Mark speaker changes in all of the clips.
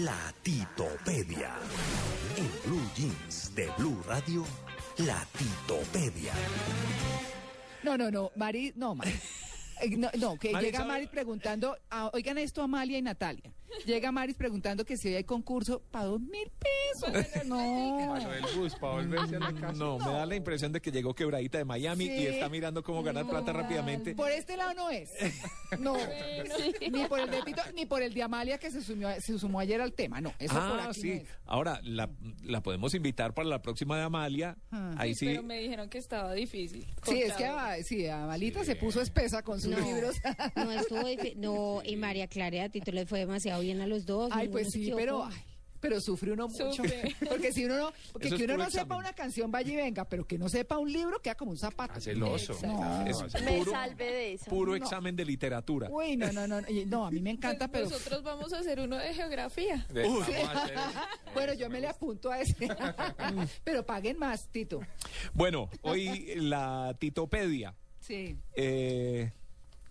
Speaker 1: La Titopedia. En Blue Jeans de Blue Radio, la Titopedia.
Speaker 2: No, no, no, Mari, no, Mari. Eh, No, no, que llega. Maris preguntando, ah, oigan esto Amalia y Natalia. Llega Maris preguntando que si hoy hay concurso para dos mil pesos. No.
Speaker 3: el bus para volverse a la casa. No, me da la impresión de que llegó quebradita de Miami
Speaker 2: Sí.
Speaker 3: y está mirando cómo ganar plata rápidamente.
Speaker 2: Por este lado no es. No. Ni por el de Tito, ni por el de Amalia que se, sumió, se sumó ayer al tema. No, eso por
Speaker 3: Ah,
Speaker 2: aquí
Speaker 3: sí.
Speaker 2: no es.
Speaker 3: Ahora, la, la podemos invitar para la próxima de Amalia.
Speaker 2: Ah.
Speaker 3: Ahí sí.
Speaker 4: Pero me dijeron que estaba difícil.
Speaker 2: Sí, es que sí, Amalita se puso espesa con sus
Speaker 5: No,
Speaker 2: libros.
Speaker 5: no estuvo difí- No, y María Clara, a Tito les fue demasiado bien a los dos.
Speaker 2: Ay, pues sí, pero ay, pero sufre uno mucho.
Speaker 4: Sufre.
Speaker 2: Porque si uno no, porque
Speaker 3: Eso
Speaker 2: que uno
Speaker 3: puro
Speaker 2: no sepa una canción vaya y venga, pero que no sepa un libro queda como un zapato.
Speaker 3: Celoso.
Speaker 2: No.
Speaker 3: Es
Speaker 4: Me
Speaker 3: puro,
Speaker 4: salve de eso.
Speaker 3: puro examen de literatura.
Speaker 2: Uy, no, no, no, y- no, a mí me encanta,
Speaker 4: Pues
Speaker 2: pero
Speaker 4: Nosotros vamos a hacer uno de geografía.
Speaker 2: bueno, yo me le apunto a ese. pero paguen más, Tito.
Speaker 3: Bueno, hoy la Titopedia.
Speaker 2: Sí.
Speaker 3: eh,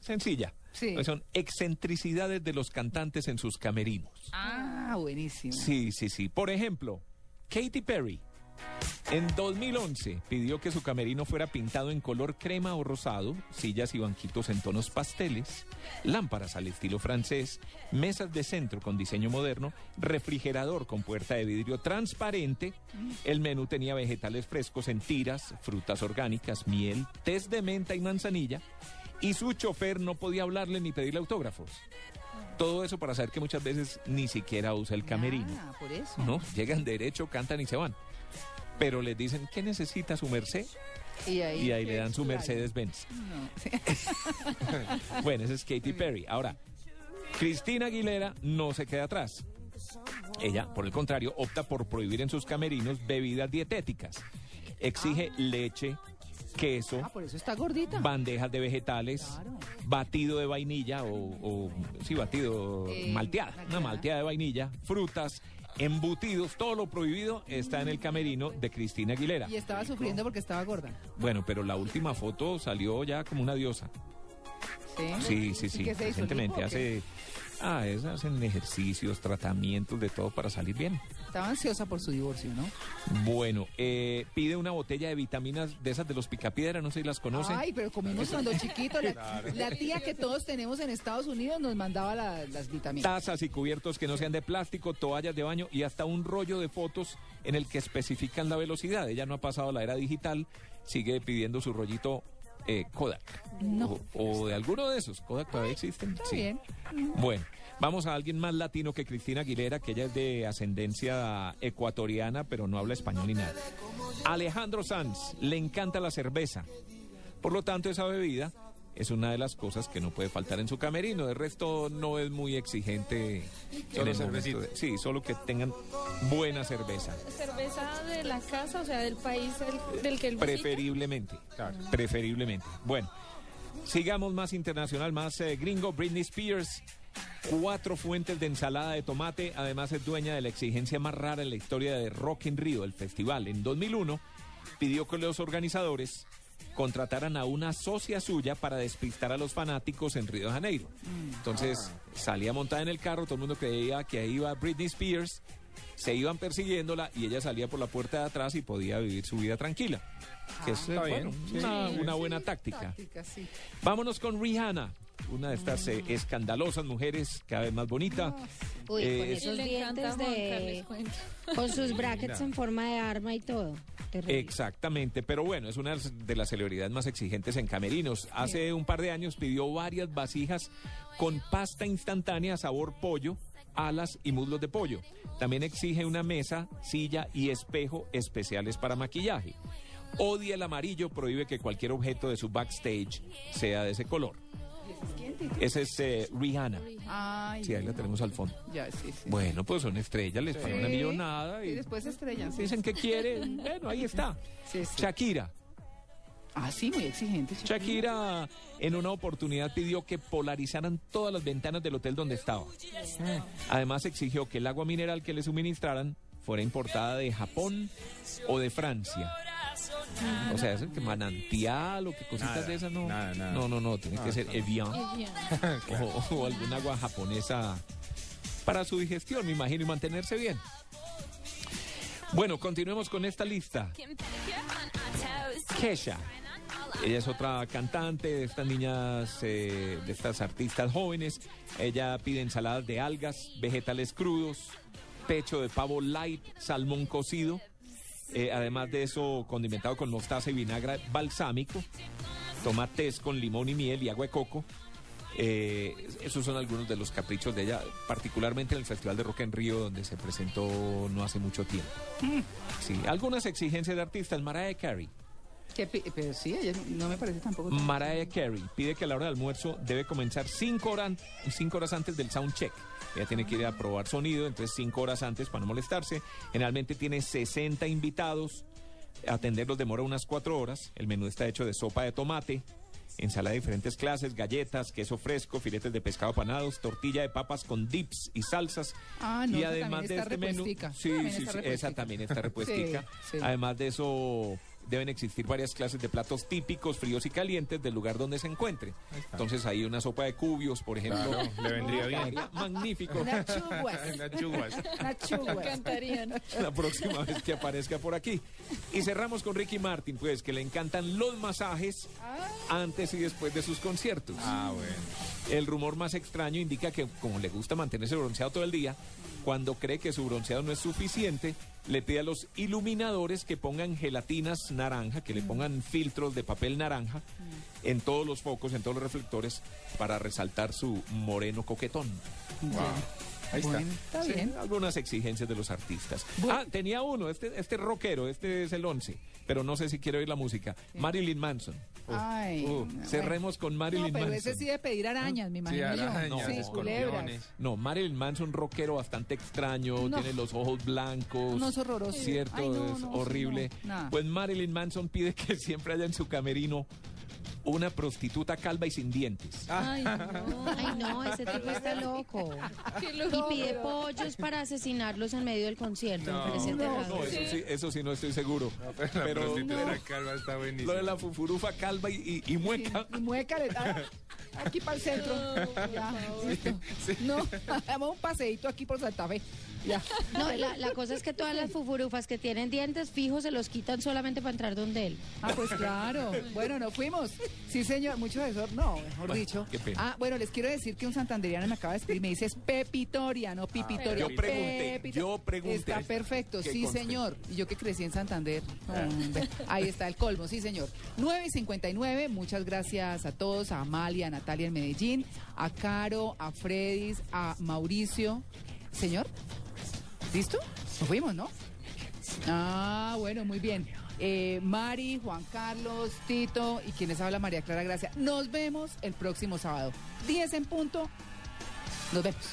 Speaker 3: sencilla.
Speaker 2: Sí.
Speaker 3: Son excentricidades de los cantantes en sus camerinos.
Speaker 2: Ah, buenísimo.
Speaker 3: Sí, sí, sí. Por ejemplo, Katy Perry. En 2011 pidió que su camerino fuera pintado en color crema o rosado, sillas y banquitos en tonos pasteles, lámparas al estilo francés, mesas de centro con diseño moderno, refrigerador con puerta de vidrio transparente. El menú tenía vegetales frescos en tiras, frutas orgánicas, miel, test de menta y manzanilla. Y su chofer no podía hablarle ni pedirle autógrafos. Todo eso para saber que muchas veces ni siquiera usa el camerino.
Speaker 2: Ah, por eso.
Speaker 3: No, llegan derecho, cantan y se van. Pero les dicen, ¿qué necesita su merced?
Speaker 2: Y ahí,
Speaker 3: Y ahí le dan su Mercedes-Benz.
Speaker 2: No, sí.
Speaker 3: Bueno, ese es Katy Perry. Ahora, Cristina Aguilera no se queda atrás. Ella, por el contrario, opta por prohibir en sus camerinos bebidas dietéticas. Exige leche, queso,
Speaker 2: Ah, por eso está gordita.
Speaker 3: bandejas de vegetales,
Speaker 2: Claro.
Speaker 3: batido de vainilla o, o- sí, batido
Speaker 2: Eh,
Speaker 3: malteada, una
Speaker 2: malteada.
Speaker 3: de vainilla, frutas, embutidos, todo lo prohibido está en el camerino de Cristina Aguilera.
Speaker 2: Y estaba sufriendo porque estaba gorda.
Speaker 3: Bueno, pero la última foto salió ya como una diosa. Sí, sí,
Speaker 2: ¿Y
Speaker 3: sí.
Speaker 2: se hizo,
Speaker 3: Recientemente hace. Ah, es- hacen ejercicios, tratamientos, de todo para salir bien.
Speaker 2: Estaba ansiosa por su divorcio, ¿no?
Speaker 3: Bueno, eh, pide una botella de vitaminas de esas de los picapiedra, no sé si las conocen.
Speaker 2: Ay, pero comimos cuando chiquito. La, la tía que todos tenemos en Estados Unidos nos mandaba la- las vitaminas.
Speaker 3: Tazas y cubiertos que no sean de plástico, toallas de baño y hasta un rollo de fotos en el que especifican la velocidad. Ella no ha pasado a la era digital, sigue pidiendo su rollito eh, Kodak.
Speaker 2: No.
Speaker 3: O, o de alguno de esos. Kodak todavía existen.
Speaker 2: Está bien.
Speaker 3: Bueno, vamos a alguien más latino que Cristina Aguilera, que ella es de ascendencia ecuatoriana, pero no habla español ni nada. Alejandro Sanz, le encanta la cerveza. Por lo tanto, esa bebida es una de las cosas que no puede faltar en su camerino. De resto, no es muy exigente. el sí, solo que tengan buena cerveza.
Speaker 4: Cerveza de la casa, o sea, del país del, del que él visita.
Speaker 3: Preferiblemente. Preferiblemente. Bueno, sigamos más internacional, más eh, gringo. Britney Spears, cuatro fuentes de ensalada de tomate. Además, es dueña de la exigencia más rara en la historia de Rock in Rio, el festival. En 2001, pidió que los organizadores contrataran a una socia suya para despistar a los fanáticos en Río de Janeiro. Entonces, salía montada en el carro, todo el mundo creía que ahí iba Britney Spears, se iban persiguiéndola y ella salía por la puerta de atrás y podía vivir su vida tranquila. Que es, eh, bueno, una, una buena táctica.
Speaker 2: Táctica, sí.
Speaker 3: Vámonos con Rihanna, una de estas eh, escandalosas mujeres, cada vez más bonita.
Speaker 5: Uy,
Speaker 3: Eh,
Speaker 5: con
Speaker 4: Y
Speaker 5: esos
Speaker 4: le encanta
Speaker 5: dientes de...
Speaker 4: cuento.
Speaker 5: Con sus brackets en forma de arma y todo. Terrible.
Speaker 3: Exactamente, pero bueno, es una de las celebridades más exigentes en camerinos. Hace un par de años pidió varias vasijas con pasta instantánea sabor pollo, alas y muslos de pollo. También exige una mesa, silla y espejo especiales para maquillaje. Odia el amarillo, prohíbe que cualquier objeto de su backstage sea de ese color. Es eh, Rihanna.
Speaker 2: Ay,
Speaker 3: Sí, ahí la tenemos al fondo.
Speaker 2: Ya, sí, sí.
Speaker 3: Bueno, pues son estrellas, les pagan una millonada
Speaker 2: Y
Speaker 3: y
Speaker 2: después estrellan.
Speaker 3: dicen que quieren. Bueno, ahí está. Shakira.
Speaker 2: Ah, sí, muy exigente.
Speaker 3: Shakira en una oportunidad pidió que polarizaran todas las ventanas del hotel donde estaba. Además exigió que el agua mineral que le suministraran fuera importada de Japón o de Francia. O sea, eso que manantial o que cositas
Speaker 6: Nada,
Speaker 3: de esas no.
Speaker 6: nada, nada.
Speaker 3: No, no, no, tiene que ser Evian o, o algún agua japonesa para su digestión, me imagino, y mantenerse bien. Bueno, continuemos con esta lista. Kesha. Ella es otra cantante de estas niñas, eh, de estas artistas jóvenes. Ella pide ensaladas de algas, vegetales crudos, pecho de pavo light, salmón cocido. Eh, además de eso, condimentado con mostaza y vinagre balsámico. Toma tés con limón y miel y agua de coco. Eh, esos son algunos de los caprichos de ella, particularmente en el Festival de Rock en Río, donde se presentó no hace mucho tiempo. Sí, algunas exigencias de artistas. Mariah Carey.
Speaker 2: Que pero sí, ella no me parece tampoco. tan-
Speaker 3: Mariah Carey pide que a la hora del almuerzo debe comenzar cinco horas, cinco horas antes del sound check. Ella tiene que ir a probar sonido, entonces cinco horas antes para no molestarse. Generalmente tiene 60 invitados. Atenderlos demora unas cuatro horas. El menú está hecho de sopa de tomate, ensalada de diferentes clases, galletas, queso fresco, filetes de pescado panados, tortilla de papas con dips y salsas.
Speaker 2: Ah, no,
Speaker 3: y además de este menú, sí, sí, esa también está repuestica.
Speaker 2: Sí, sí.
Speaker 3: Además de eso, deben existir varias clases de platos típicos, fríos y calientes del lugar donde se encuentre. Entonces hay una sopa de cubios, por ejemplo.
Speaker 6: Claro, le vendría bien.
Speaker 3: Magnífico.
Speaker 2: Unas chuguas.
Speaker 6: Las chugas.
Speaker 2: Unas chuguas.
Speaker 4: Cantarían.
Speaker 3: La próxima vez que aparezca por aquí. Y cerramos con Ricky Martin, pues, que le encantan los masajes antes y después de sus conciertos.
Speaker 6: Ah, bueno.
Speaker 3: El rumor más extraño indica que, como le gusta mantenerse bronceado todo el día, cuando cree que su bronceado no es suficiente, le pide a los iluminadores que pongan gelatinas naranja, que le pongan filtros de papel naranja en todos los focos, en todos los reflectores, para resaltar su moreno coquetón.
Speaker 6: Ahí está.
Speaker 2: Bueno, está
Speaker 3: Sí,
Speaker 2: bien.
Speaker 3: algunas exigencias de los artistas.
Speaker 2: Bueno.
Speaker 3: Ah, tenía uno, este, este rockero, este es el 11, pero no sé si quiero oír la música. Marilyn Manson.
Speaker 2: Ay,
Speaker 3: Uh,
Speaker 2: no,
Speaker 3: cerremos con
Speaker 2: No,
Speaker 3: Marilyn
Speaker 2: pero
Speaker 3: Manson.
Speaker 2: ese sí de pedir arañas, me
Speaker 6: Sí,
Speaker 2: imagino yo.
Speaker 6: arañas,
Speaker 2: sí,
Speaker 6: escorpiones.
Speaker 2: culebras.
Speaker 3: No, Marilyn Manson, rockero bastante extraño,
Speaker 2: No.
Speaker 3: tiene los ojos blancos.
Speaker 2: No, es horroroso.
Speaker 3: Cierto,
Speaker 2: Ay, no,
Speaker 3: es
Speaker 2: no, sí,
Speaker 3: horrible.
Speaker 2: no.
Speaker 3: Pues Marilyn Manson pide que siempre haya en su camerino una prostituta calva y sin dientes.
Speaker 4: Ay, no.
Speaker 5: Ay, no, ese tipo está loco.
Speaker 4: Qué
Speaker 5: Y pide pollos para asesinarlos en medio del concierto.
Speaker 6: No,
Speaker 5: me parece
Speaker 6: no.
Speaker 3: No, eso sí, eso sí no estoy seguro.
Speaker 6: La
Speaker 3: Pero
Speaker 6: prostituta calva está
Speaker 3: lo
Speaker 6: buenísima.
Speaker 3: de la fufurufa calva y, y- y mueca.
Speaker 2: Y muécale, ah, aquí para el centro. Ya. No, hagamos un paseíto aquí por Santa Fe. Ya.
Speaker 5: No, la, la cosa es que todas las fufurufas que tienen dientes fijos se los quitan solamente para entrar donde él.
Speaker 2: Ah, pues claro. Bueno, nos fuimos. Sí, señor. Mucho de eso. No, mejor
Speaker 3: Bueno,
Speaker 2: dicho.
Speaker 3: qué pena.
Speaker 2: Ah, bueno, les quiero decir que un santanderiano me acaba de escribir. Me dice es Pepitoria, no Pipitoria.
Speaker 3: Yo pregunté,
Speaker 2: Pepito-
Speaker 3: yo pregunté.
Speaker 2: Está perfecto. Sí,
Speaker 3: conste.
Speaker 2: señor. Y yo que crecí en Santander. Hombre, Ahí está el colmo. Sí, señor. 9 y 59. Muchas gracias a todos. A Amalia, a Natalia en Medellín. A Caro, a Fredis, a Mauricio. Señor. ¿Listo? Nos fuimos, ¿no? Ah, bueno, muy bien. Eh, Mari, Juan Carlos, Tito y quienes habla María Clara Gracia. Nos vemos el próximo sábado. 10 en punto. Nos vemos.